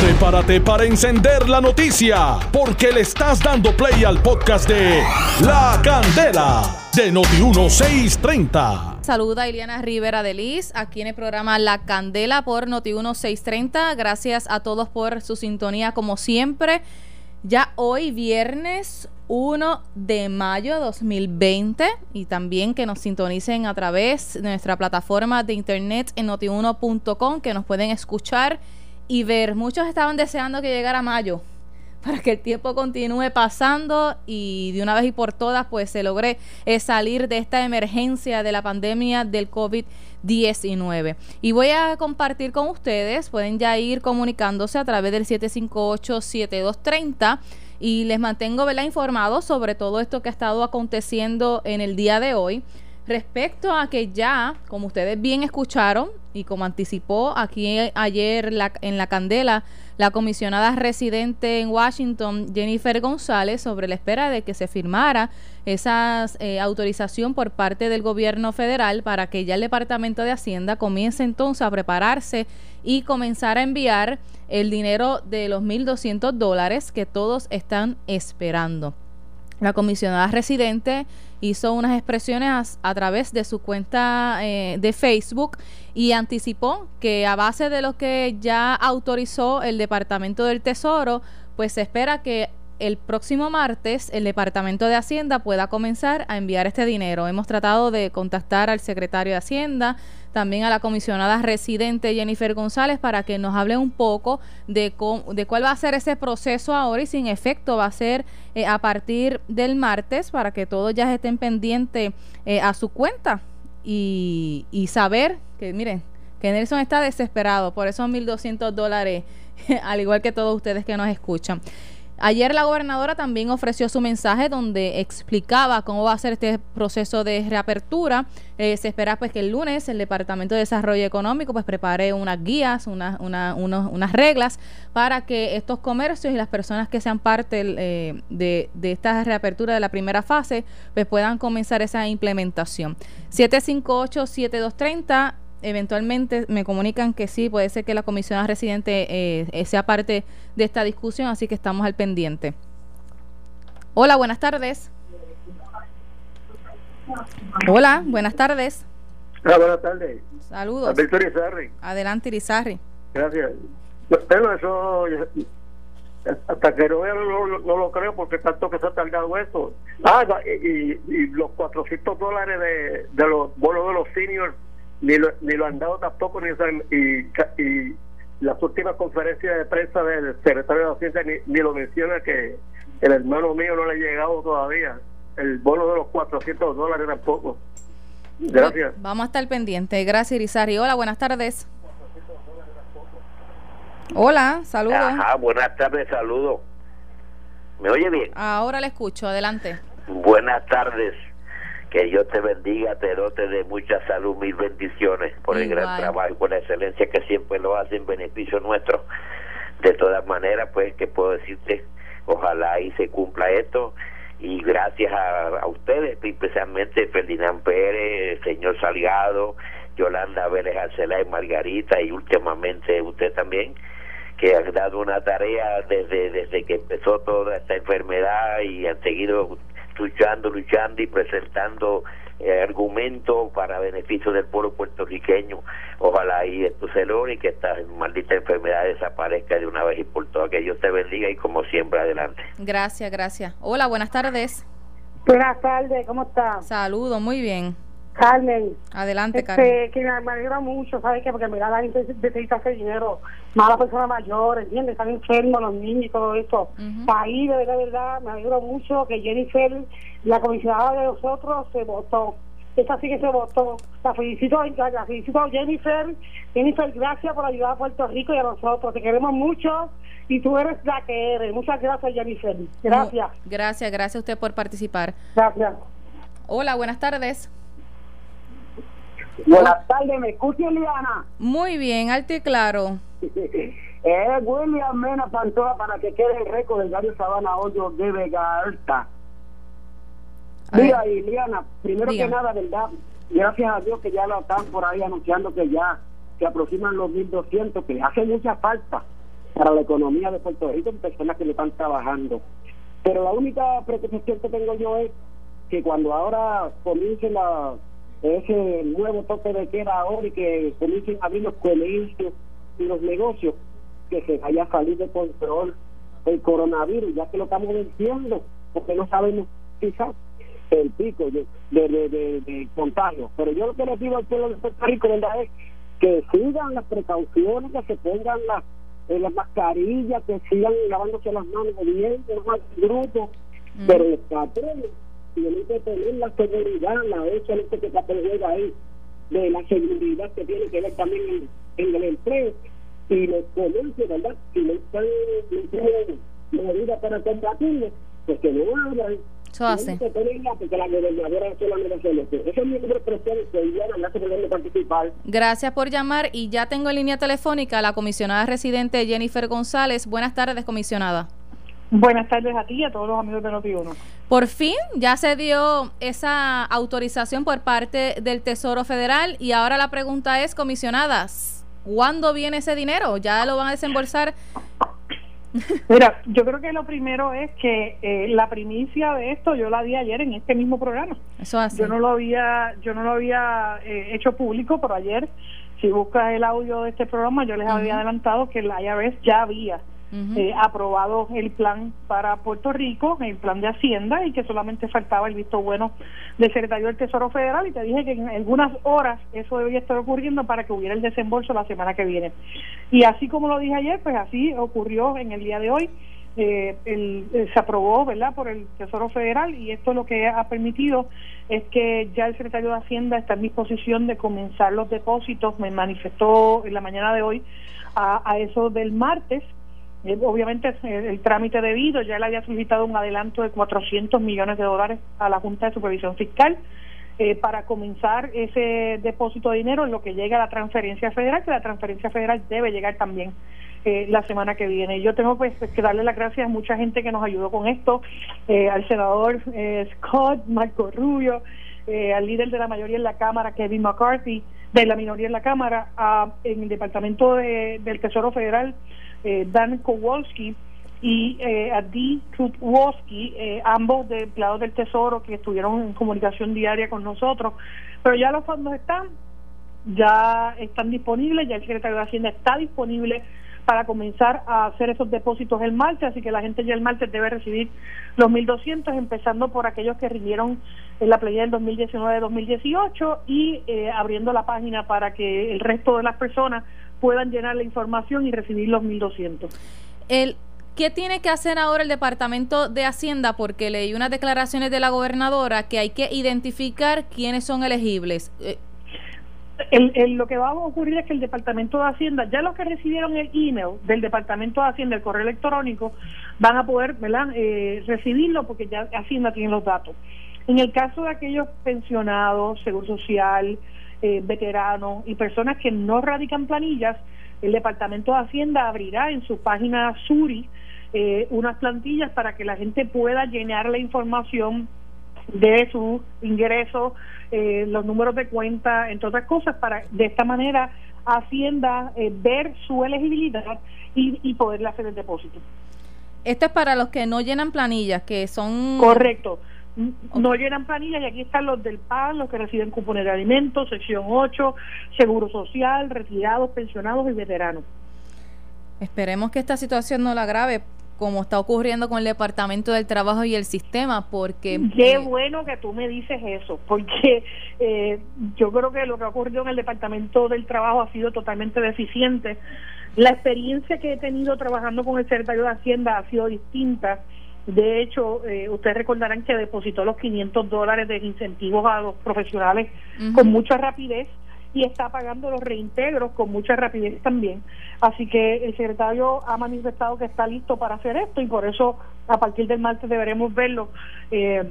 Prepárate para encender la noticia, porque le estás dando play al podcast de La Candela de Noti1630. Saluda Iliana Rivera de Liz, aquí en el programa La Candela por Noti1630. Gracias a todos por su sintonía como siempre. Ya hoy viernes 1 de mayo de 2020 y también que nos sintonicen a través de nuestra plataforma de internet en notiuno.com que nos pueden escuchar y ver. Muchos estaban deseando que llegara mayo para que el tiempo continúe pasando y de una vez y por todas pues se logre eh, salir de esta emergencia de la pandemia del COVID-19. Y voy a compartir con ustedes, pueden ya ir comunicándose a través del 758-7230 y les mantengo ¿verdad? informados sobre todo esto que ha estado aconteciendo en el día de hoy. Respecto a que ya, como ustedes bien escucharon y como anticipó aquí ayer en la Candela, la comisionada residente en Washington, Jennifer González, sobre la espera de que se firmara esa eh, autorización por parte del gobierno federal para que ya el Departamento de Hacienda comience entonces a prepararse y comenzar a enviar el dinero de los 1.200 dólares que todos están esperando. La comisionada residente hizo unas expresiones a, través de su cuenta eh, de Facebook y anticipó que a base de lo que ya autorizó el Departamento del Tesoro, pues se espera que el próximo martes el Departamento de Hacienda pueda comenzar a enviar este dinero. Hemos tratado de contactar al secretario de Hacienda, también a la comisionada residente Jennifer González para que nos hable un poco de, de cuál va a ser ese proceso ahora y si en efecto va a ser eh, a partir del martes para que todos ya estén pendientes eh, a su cuenta y, y saber que miren que Nelson está desesperado por esos 1.200 dólares, al igual que todos ustedes que nos escuchan. Ayer la gobernadora también ofreció su mensaje donde explicaba cómo va a ser este proceso de reapertura. Eh, se espera pues que el lunes el Departamento de Desarrollo Económico pues prepare unas guías, una, unas reglas para que estos comercios y las personas que sean parte eh, de, de esta reapertura de la primera fase pues puedan comenzar esa implementación. 758-7230 eventualmente me comunican que sí, puede ser que la comisión residente eh, sea parte de esta discusión, así que estamos al pendiente. Hola, buenas tardes. Hola, buenas tardes. Hola, buenas tardes. Saludos. Adelante, Irizarri. Gracias. Pero eso, hasta que no, no, no, lo creo porque tanto que se ha tardado esto. Ah, y, y los 400 dólares de, de los bonos de los seniors ni lo, ni lo han dado tampoco, ni, y, y las últimas conferencias de prensa del secretario de Hacienda ni, ni lo menciona que el hermano mío no le ha llegado todavía el bono de los 400 dólares tampoco. Gracias. Vamos a estar pendientes. Gracias, Irizarry. Hola, buenas tardes. Hola, saludos. Ajá, buenas tardes, saludos. ¿Me oye bien? Ahora le escucho, adelante. Buenas tardes. Que Dios te bendiga, te dote de mucha salud, mil bendiciones por el gran trabajo y por la excelencia que siempre lo hace en beneficio nuestro. De todas maneras, pues, que puedo decirte, ojalá y se cumpla esto. Y gracias a, ustedes, especialmente Ferdinand Pérez, el señor Salgado, Yolanda Vélez Arcelá y Margarita, y últimamente usted también, que han dado una tarea desde, desde que empezó toda esta enfermedad y han seguido luchando, luchando y presentando eh, argumentos para beneficio del pueblo puertorriqueño. Ojalá y esto se logre y que esta maldita enfermedad desaparezca de una vez y por todas. Que Dios te bendiga y como siempre adelante. Gracias, gracias. Hola, buenas tardes. Buenas tardes, ¿cómo está? Saludos, muy bien. Carmen. Adelante, este, Carmen. Que me alegra mucho, ¿sabes qué? Porque me da la necesita hacer dinero. Mala persona mayor, ¿entiendes? Están enfermos los niños y todo eso. Ahí, de verdad, de verdad, me alegro mucho que Jennifer, la comisionada de nosotros, se votó. Esa sí que se votó. La felicito, la felicito a Jennifer. Jennifer, gracias por ayudar a Puerto Rico y a nosotros. Te queremos mucho y tú eres la que eres. Muchas gracias, Jennifer. Gracias. gracias, gracias a usted por participar. Gracias. Hola, buenas tardes. Buenas tardes, ¿me escucha Eliana? Muy bien, alto y claro. es William Mena Pantoja para que quede el récord del Gario Sabana Hoyo de Vega Alta. Mira, Eliana, primero que nada, ¿verdad? Gracias a Dios que ya lo están por ahí anunciando que ya se aproximan los 1200, que hace mucha falta. para la economía de Puerto Rico, personas que le están trabajando. Pero la única preocupación que tengo yo es que cuando ahora comience la, ese nuevo toque de queda ahora y que comiencen a abrir los comercios y los negocios, que se vaya a salir de control el coronavirus, ya que lo estamos venciendo, porque no sabemos quizás el pico de, de, de, contagio. Pero yo lo que le pido al pueblo de Puerto Rico, ¿verdad? Es que sigan las precauciones, que se pongan las, eh, las mascarillas, que sigan lavándose las manos bien, no más grupo, mm. pero los patrones tienen que tener la seguridad, la hecha que está ahí, de la seguridad que tiene que ver también en, en el empleo y los comercios, ¿verdad? Si no están medidas para combatirlo, pues que no hablan. Eso hace. Gracias por llamar y ya tengo en línea telefónica a la comisionada residente Jennifer González. Buenas tardes, comisionada. Buenas tardes a ti y a todos los amigos de Noti1. Por fin ya se dio esa autorización por parte del Tesoro Federal y ahora la pregunta es, comisionadas, ¿Cuándo viene ese dinero? ¿Ya lo van a desembolsar? Mira, yo creo que lo primero es que eh, la primicia de esto yo la di ayer en este mismo programa. Eso hace. Yo no lo había, yo no lo había eh, hecho público, pero ayer, si buscas el audio de este programa, yo les había adelantado que la IRS ya había eh, aprobado el plan para Puerto Rico, el plan de Hacienda, y que solamente faltaba el visto bueno del secretario del Tesoro Federal. Y te dije que en algunas horas eso debería estar ocurriendo para que hubiera el desembolso la semana que viene. Y así como lo dije ayer, pues así ocurrió en el día de hoy. Eh, el, eh, se aprobó verdad por el Tesoro Federal y esto lo que ha permitido es que ya el secretario de Hacienda está en disposición de comenzar los depósitos me manifestó en la mañana de hoy a, a eso del martes obviamente el, trámite debido, ya él había solicitado un adelanto de 400 millones de dólares a la Junta de Supervisión Fiscal eh, para comenzar ese depósito de dinero en lo que llega a la transferencia federal, que la transferencia federal debe llegar también eh, la semana que viene. Yo tengo pues que darle las gracias a mucha gente que nos ayudó con esto, al senador Scott, Marco Rubio, al líder de la mayoría en la Cámara, Kevin McCarthy, de la minoría en la Cámara, en el Departamento del Tesoro Federal, eh, Dan Kowalski y eh, Trutwoski, eh, ambos de empleados del Tesoro que estuvieron en comunicación diaria con nosotros. Pero ya los fondos están, ya están disponibles, ya el secretario de Hacienda está disponible para comenzar a hacer esos depósitos el martes, así que la gente ya el martes debe recibir los 1.200, empezando por aquellos que rindieron en la playa del 2019-2018 y eh, abriendo la página para que el resto de las personas puedan llenar la información y recibir los 1.200. El, ¿Qué tiene que hacer ahora el Departamento de Hacienda? Porque leí unas declaraciones de la gobernadora que hay que identificar quiénes son elegibles. Eh, el, lo que va a ocurrir es que el Departamento de Hacienda, ya los que recibieron el email del Departamento de Hacienda, el correo electrónico, van a poder. Eh, recibirlo porque ya Hacienda tiene los datos. En el caso de aquellos pensionados, Seguro Social, eh, veteranos y personas que no radican planillas, el Departamento de Hacienda abrirá en su página Suri eh, unas plantillas para que la gente pueda llenar la información de su ingreso, eh, los números de cuenta, entre otras cosas, para de esta manera Hacienda eh, ver su elegibilidad y, y poderle hacer el depósito. Esto es para los que no llenan planillas, que son... Correcto. No llenan planillas y aquí están los del PAN, los que reciben cupones de alimentos, sección 8, seguro social, retirados, pensionados y veteranos. Esperemos que esta situación no la agrave como está ocurriendo con el Departamento del Trabajo y el sistema, porque... Qué eh, bueno que tú me dices eso, porque eh, yo creo que lo que ha ocurrido en el Departamento del Trabajo ha sido totalmente deficiente. La experiencia que he tenido trabajando con el secretario de Hacienda ha sido distinta. De hecho, eh, ustedes recordarán que depositó los 500 dólares de incentivos a los profesionales con mucha rapidez y está pagando los reintegros con mucha rapidez también. Así que el secretario ha manifestado que está listo para hacer esto y por eso a partir del martes deberemos verlo. Eh,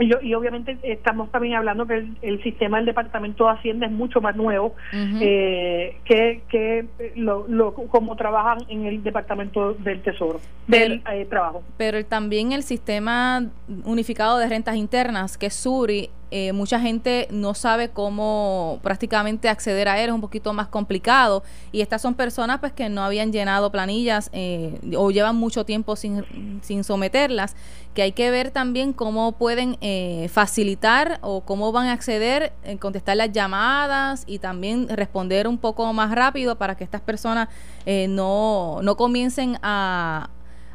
y, obviamente estamos también hablando que el, sistema del Departamento de Hacienda es mucho más nuevo eh, que, que lo, como trabajan en el Departamento del Tesoro, del eh, Trabajo. Pero también el sistema unificado de rentas internas, que es SURI, eh, mucha gente no sabe cómo prácticamente acceder a él, es un poquito más complicado. Y estas son personas pues que no habían llenado planillas eh, o llevan mucho tiempo sin, sin someterlas, que hay que ver también cómo pueden eh, facilitar o cómo van a acceder, en contestar las llamadas y también responder un poco más rápido para que estas personas no, no comiencen a,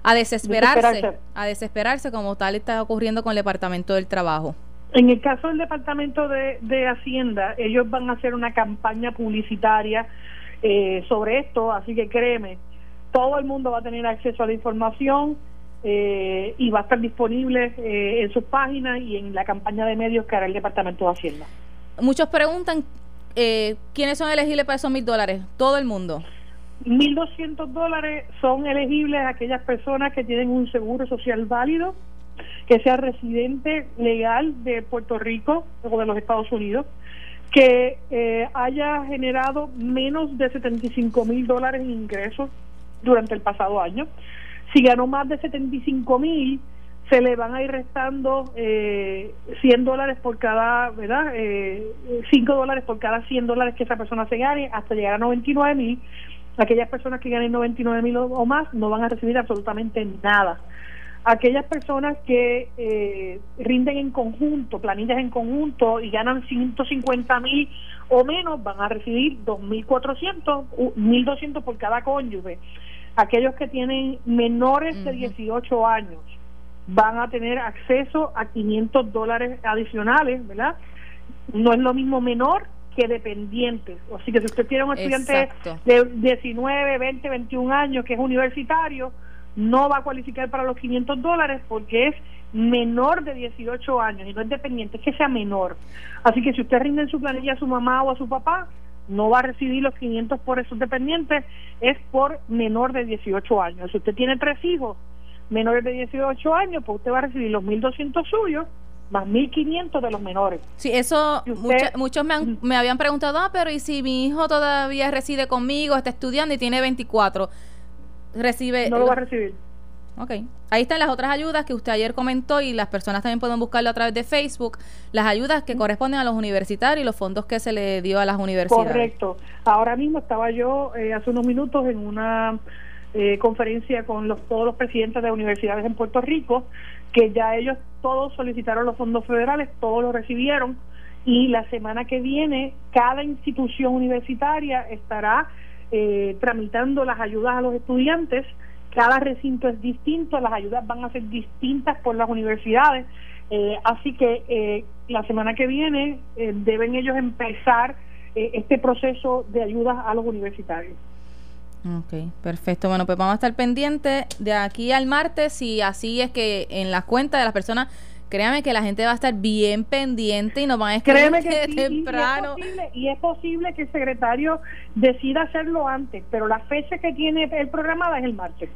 a desesperarse, a desesperarse como tal está ocurriendo con el Departamento del Trabajo. En el caso del Departamento de, Hacienda, ellos van a hacer una campaña publicitaria eh, sobre esto, así que créeme, todo el mundo va a tener acceso a la información eh, y va a estar disponible eh, en sus páginas y en la campaña de medios que hará el Departamento de Hacienda. Muchos preguntan quiénes son elegibles para esos mil dólares. Todo el mundo. 1.200 dólares son elegibles aquellas personas que tienen un seguro social válido, que sea residente legal de Puerto Rico o de los Estados Unidos, que eh, haya generado menos de 75 mil dólares en ingresos durante el pasado año. Si ganó más de 75 mil, se le van a ir restando eh, 100 dólares por cada, ¿verdad? Eh, 5 dólares por cada 100 dólares que esa persona se gane hasta llegar a 99 mil Aquellas personas que ganen 99 mil o más no van a recibir absolutamente nada. Aquellas personas que eh, rinden en conjunto, planillas en conjunto y ganan 150 mil o menos van a recibir 2.400, 1.200 por cada cónyuge. Aquellos que tienen menores de 18 años van a tener acceso a 500 dólares adicionales, ¿verdad? No es lo mismo menor que dependientes. Así que si usted tiene un estudiante de 19, 20, 21 años que es universitario, no va a cualificar para los 500 dólares porque es menor de 18 años y no es dependiente, es que sea menor. Así que si usted rinde en su planilla a su mamá o a su papá, no va a recibir los 500 por esos dependientes, es por menor de 18 años. Si usted tiene tres hijos menores de 18 años, pues usted va a recibir los 1.200 suyos más 1.500 de los menores. Sí, eso muchos me, me, habían preguntado, ah, pero ¿y si mi hijo todavía reside conmigo, está estudiando y tiene 24? Recibe... No lo va a recibir. Ok. Ahí están las otras ayudas que usted ayer comentó y las personas también pueden buscarlo a través de Facebook. Las ayudas que corresponden a los universitarios y los fondos que se le dio a las universidades. Correcto. Ahora mismo estaba yo eh, hace unos minutos en una eh, conferencia con los, todos los presidentes de universidades en Puerto Rico que ya ellos todos solicitaron los fondos federales, todos los recibieron y la semana que viene cada institución universitaria estará eh, tramitando las ayudas a los estudiantes. Cada recinto es distinto, las ayudas van a ser distintas por las universidades. Eh, así que eh, la semana que viene deben ellos empezar este proceso de ayudas a los universitarios. Ok, perfecto. Bueno, pues vamos a estar pendientes de aquí al martes y así es que en las cuentas de las personas, créame que la gente va a estar bien pendiente y nos van a escribir que temprano. Y es, posible, que el secretario decida hacerlo antes, pero la fecha que tiene el programada es el martes.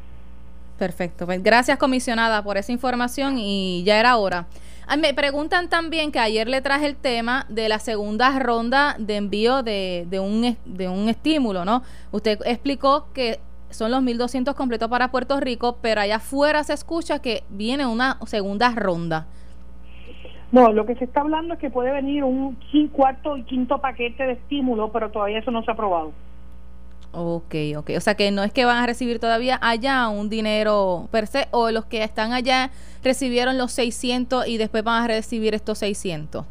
Perfecto. Pues gracias, comisionada, por esa información y ya era hora. Me preguntan también que ayer le traje el tema de la segunda ronda de envío de, de, un, de un estímulo, ¿no? Usted explicó que son los 1.200 completos para Puerto Rico, pero allá afuera se escucha que viene una segunda ronda. No, lo que se está hablando es que puede venir un cuarto y quinto paquete de estímulo, pero todavía eso no se ha aprobado. Ok, ok. O sea que no es que van a recibir todavía allá un dinero per se, o los que están allá recibieron los 600 y después van a recibir estos 600.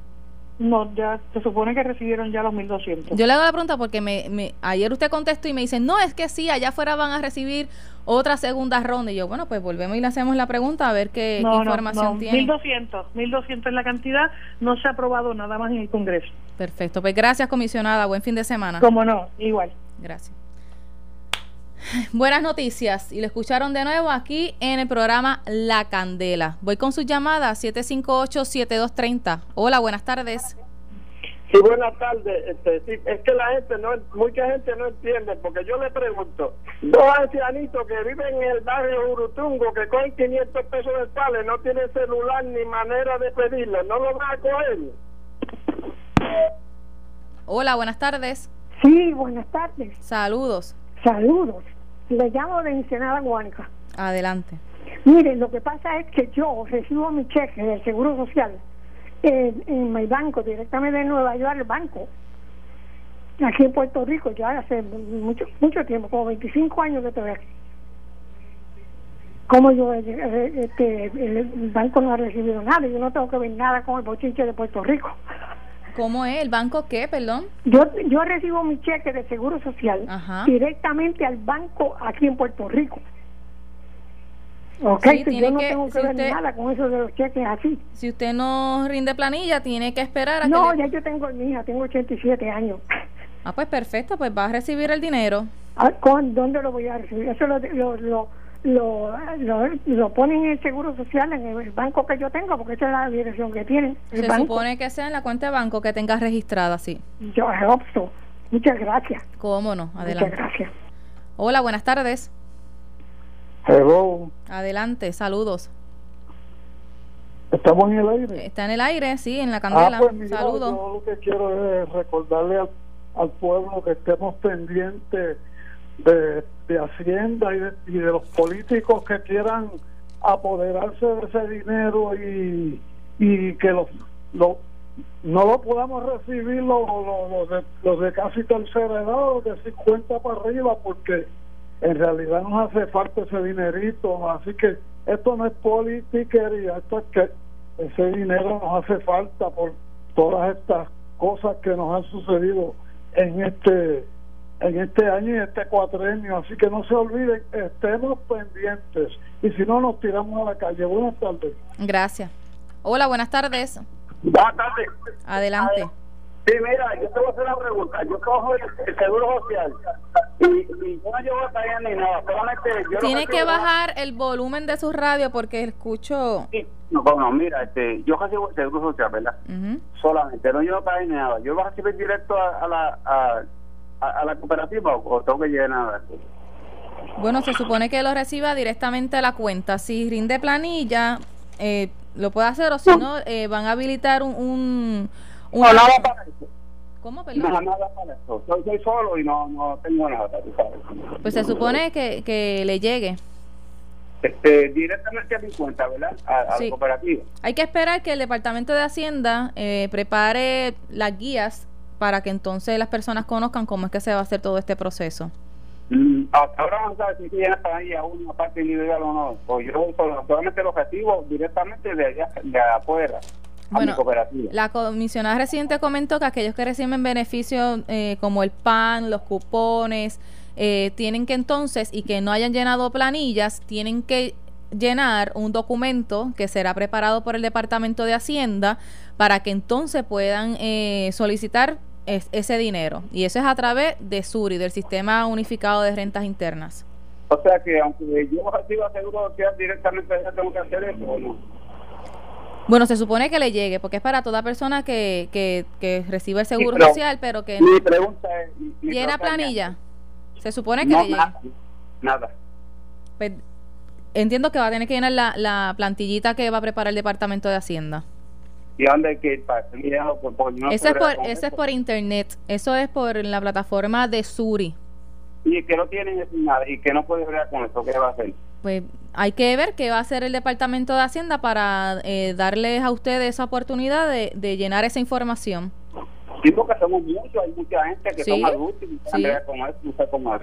No, ya se supone que recibieron ya los 1200. Yo le hago la pregunta porque me, ayer usted contestó y me dice, no, es que sí, allá afuera van a recibir otra segunda ronda. Y yo, bueno, pues volvemos y le hacemos la pregunta a ver qué, información no, no. tiene. 1200, 1200 es la cantidad, no se ha aprobado nada más en el Congreso. Perfecto, pues gracias comisionada, buen fin de semana. Como no, igual. Gracias. Buenas noticias y lo escucharon de nuevo aquí en el programa La Candela. Voy con su llamada 758-7230. Hola, buenas tardes. Sí, buenas tardes. Este, es que la gente, no mucha gente no entiende, porque yo le pregunto, dos ancianitos que viven en el barrio Urutungo, que cogen 500 pesos de pale, no tienen celular ni manera de pedirlo, ¿no lo van a coger? Hola, buenas tardes. Sí, buenas tardes. Saludos. Saludos. Le llamo de Ensenada Guanica. Adelante. Mire, lo que pasa es que yo recibo mi cheque del Seguro Social en mi banco, directamente de Nueva York, el banco. Aquí en Puerto Rico, ya hace mucho mucho tiempo, como 25 años que estoy aquí. ¿Cómo yo, este, el banco no ha recibido nada? Yo no tengo que ver nada con el bochinche de Puerto Rico. ¿Cómo es? ¿El banco qué, perdón? Yo, yo recibo mi cheque de Seguro Social directamente al banco aquí en Puerto Rico. Ok, yo no tengo que ver nada con eso de los cheques así. Si usted no rinde planilla, tiene que esperar a no, que... ya yo tengo, hija, tengo 87 años. Ah, pues perfecto, pues va a recibir el dinero. Ah, ¿Con dónde lo voy a recibir? Eso lo, lo, lo, lo, ponen en el Seguro Social, en el banco que yo tengo, porque esa es la dirección que tienen. Se supone que sea en la cuenta de banco que tengas registrada, sí. Yo opto. Muchas gracias. ¿Cómo no? Adelante. Muchas gracias. Hola, buenas tardes. Hello. Adelante, saludos. ¿Estamos en el aire? Está en el aire, sí, en la candela. Ah, pues saludos. Yo lo que quiero es recordarle al al pueblo que estemos pendientes de, de Hacienda y de, y de, los políticos que quieran apoderarse de ese dinero y, y que los, no lo podamos recibir los, los, de, los de casi tercera edad, los de 50 para arriba, porque en realidad nos hace falta ese dinerito. Así que esto no es politiquería, esto es que ese dinero nos hace falta por todas estas cosas que nos han sucedido en este en este año y este cuatrenio, así que no se olviden, estemos pendientes y si no nos tiramos a la calle. Buenas tardes. Gracias. Hola, buenas tardes. Buenas tardes. Adelante. Sí, mira, yo te voy a hacer una pregunta. Yo cojo el, seguro social y, y, yo no llevo talla ni nada, solamente yo Tiene que bajar el volumen de su radio porque escucho... Sí, no, bueno, mira, este, yo recibo el seguro social, ¿verdad? Solamente, no llevo talla ni nada. ¿Yo voy a recibir directo a, la, a, a, la cooperativa o, tengo que llenar Bueno, se supone que lo reciba directamente a la cuenta. Si rinde planilla, eh, lo puede hacer o si no, eh, van a habilitar un... un no, nada para eso. ¿Cómo, perdón? No, nada para eso. Soy, solo y no, no tengo nada, Pues se supone que, que le llegue. Este, directamente a mi cuenta, ¿verdad? A, la cooperativa. Hay que esperar que el Departamento de Hacienda eh, prepare las guías para que entonces las personas conozcan cómo es que se va a hacer todo este proceso. Mm, ahora vamos a ver si tiene para ahí a una parte individual o no. O yo solamente los recibo directamente de allá, de afuera bueno, la comisionada reciente comentó que aquellos que reciben beneficios eh, como el PAN, los cupones, eh, tienen que entonces, y que no hayan llenado planillas, tienen que llenar un documento que será preparado por el Departamento de Hacienda para que entonces puedan eh, solicitar ese dinero. Y eso es a través de SURI, del Sistema Unificado de Rentas Internas. O sea que aunque yo reciba seguro social directamente, ya tengo que hacer eso o no. Bueno, se supone que le llegue, porque es para toda persona que, que, que recibe el seguro social, pero que mi pregunta es, llena planilla. Se supone que le llegue. Nada. Pues, entiendo que va a tener que llenar la, la plantillita que va a preparar el Departamento de Hacienda. ¿Y hay que para eso es por, eso es por internet. Eso es por la plataforma de Suri. Y que no tienen nada y que no puede ver con eso, ¿qué va a hacer? pues hay que ver qué va a hacer el Departamento de Hacienda para eh, darles a ustedes esa oportunidad de, de, llenar esa información. Sí, porque somos muchos, hay mucha gente que son adultos y sí. con eso, como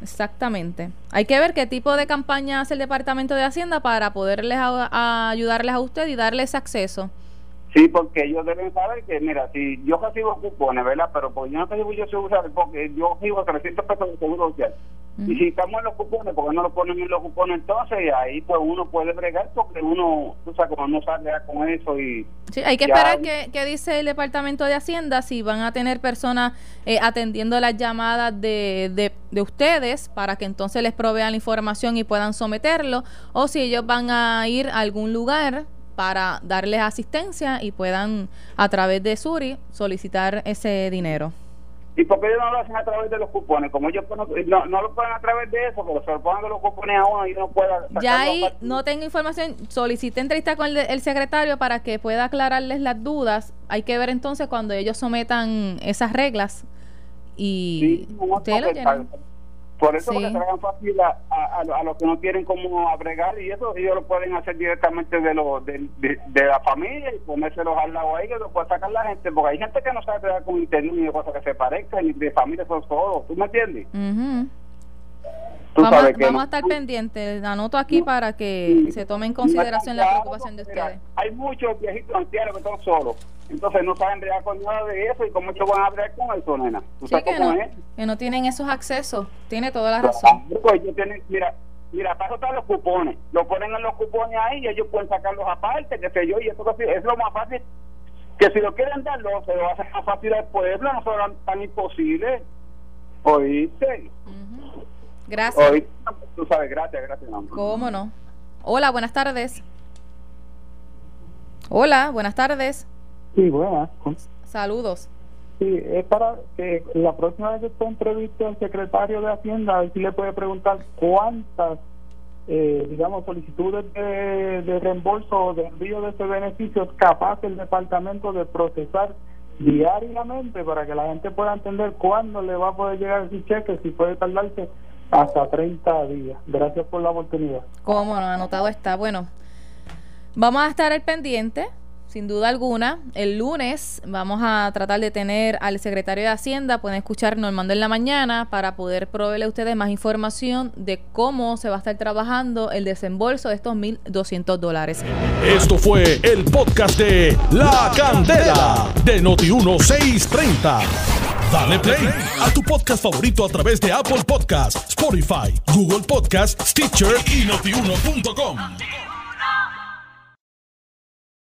Exactamente. Hay que ver qué tipo de campaña hace el Departamento de Hacienda para poderles ayudarles a usted y darles acceso. Sí, porque ellos deben saber que, mira, si yo recibo cupones, ¿verdad? Pero pues yo no recibo yo seguro porque yo recibo 300 pesos de seguro social. Y si estamos en los cupones, porque no lo ponen en los cupones entonces, ahí pues uno puede bregar porque uno, o sea, como no sale con eso y... Sí, hay que esperar que, que, dice el Departamento de Hacienda si van a tener personas eh, atendiendo las llamadas de, de, de ustedes para que entonces les provean la información y puedan someterlo, o si ellos van a ir a algún lugar para darles asistencia y puedan a través de Suri solicitar ese dinero. ¿Y por qué ellos no lo hacen a través de los cupones? Como ellos no, no lo ponen a través de eso, pero se lo ponen de los cupones a uno y no pueda... Ya ahí no tengo información, solicité entrevista con el, secretario para que pueda aclararles las dudas. Hay que ver entonces cuando ellos sometan esas reglas y sí, ustedes lo llenan. Por eso que se hagan fácil a, a, los que no tienen cómo agregar y eso ellos lo pueden hacer directamente de, lo, de, de, la familia y ponérselos al lado ahí que lo puede sacar la gente, porque hay gente que no sabe crear con internet ni de cosas que se parezcan, ni de familia son todos, ¿tú me entiendes? vamos, a estar pendientes. Anoto aquí para que se tome en consideración la preocupación de ustedes. hay muchos viejitos ancianos que están solos. Entonces no saben bregar con nada de eso y con mucho van a bregar con eso, nena. sí, que no, que no tienen esos accesos. Tiene toda la razón. Pues mira, mira, para eso están los cupones. Lo ponen en los cupones ahí y ellos pueden sacarlos aparte, qué sé yo, y eso es lo más fácil. Que si lo quieren dar, se lo hacen más fácil al pueblo, no será tan imposible. ¿Oíste? Gracias. tú sabes, gracias, gracias. ¿Cómo no? Hola, buenas tardes. Hola, buenas tardes. Sí, buenas. Saludos. Sí, es para que la próxima vez que usted entreviste al secretario de Hacienda, a ver si le puede preguntar cuántas, eh, digamos, solicitudes de, de reembolso o de envío de ese beneficio es capaz el departamento de procesar diariamente para que la gente pueda entender cuándo le va a poder llegar ese cheque, si puede tardarse hasta 30 días. Gracias por la oportunidad. Cómo no, anotado está. Bueno, vamos a estar al pendiente, sin duda alguna. El lunes vamos a tratar de tener al secretario de Hacienda. Pueden escuchar Normando en la mañana para poder proveerle a ustedes más información de cómo se va a estar trabajando el desembolso de estos 1.200 dólares. Esto fue el podcast de La Candela de Noti 1630. Dale play a tu podcast favorito a través de Apple Podcasts, Spotify, Google Podcasts, Stitcher y notiuno.com.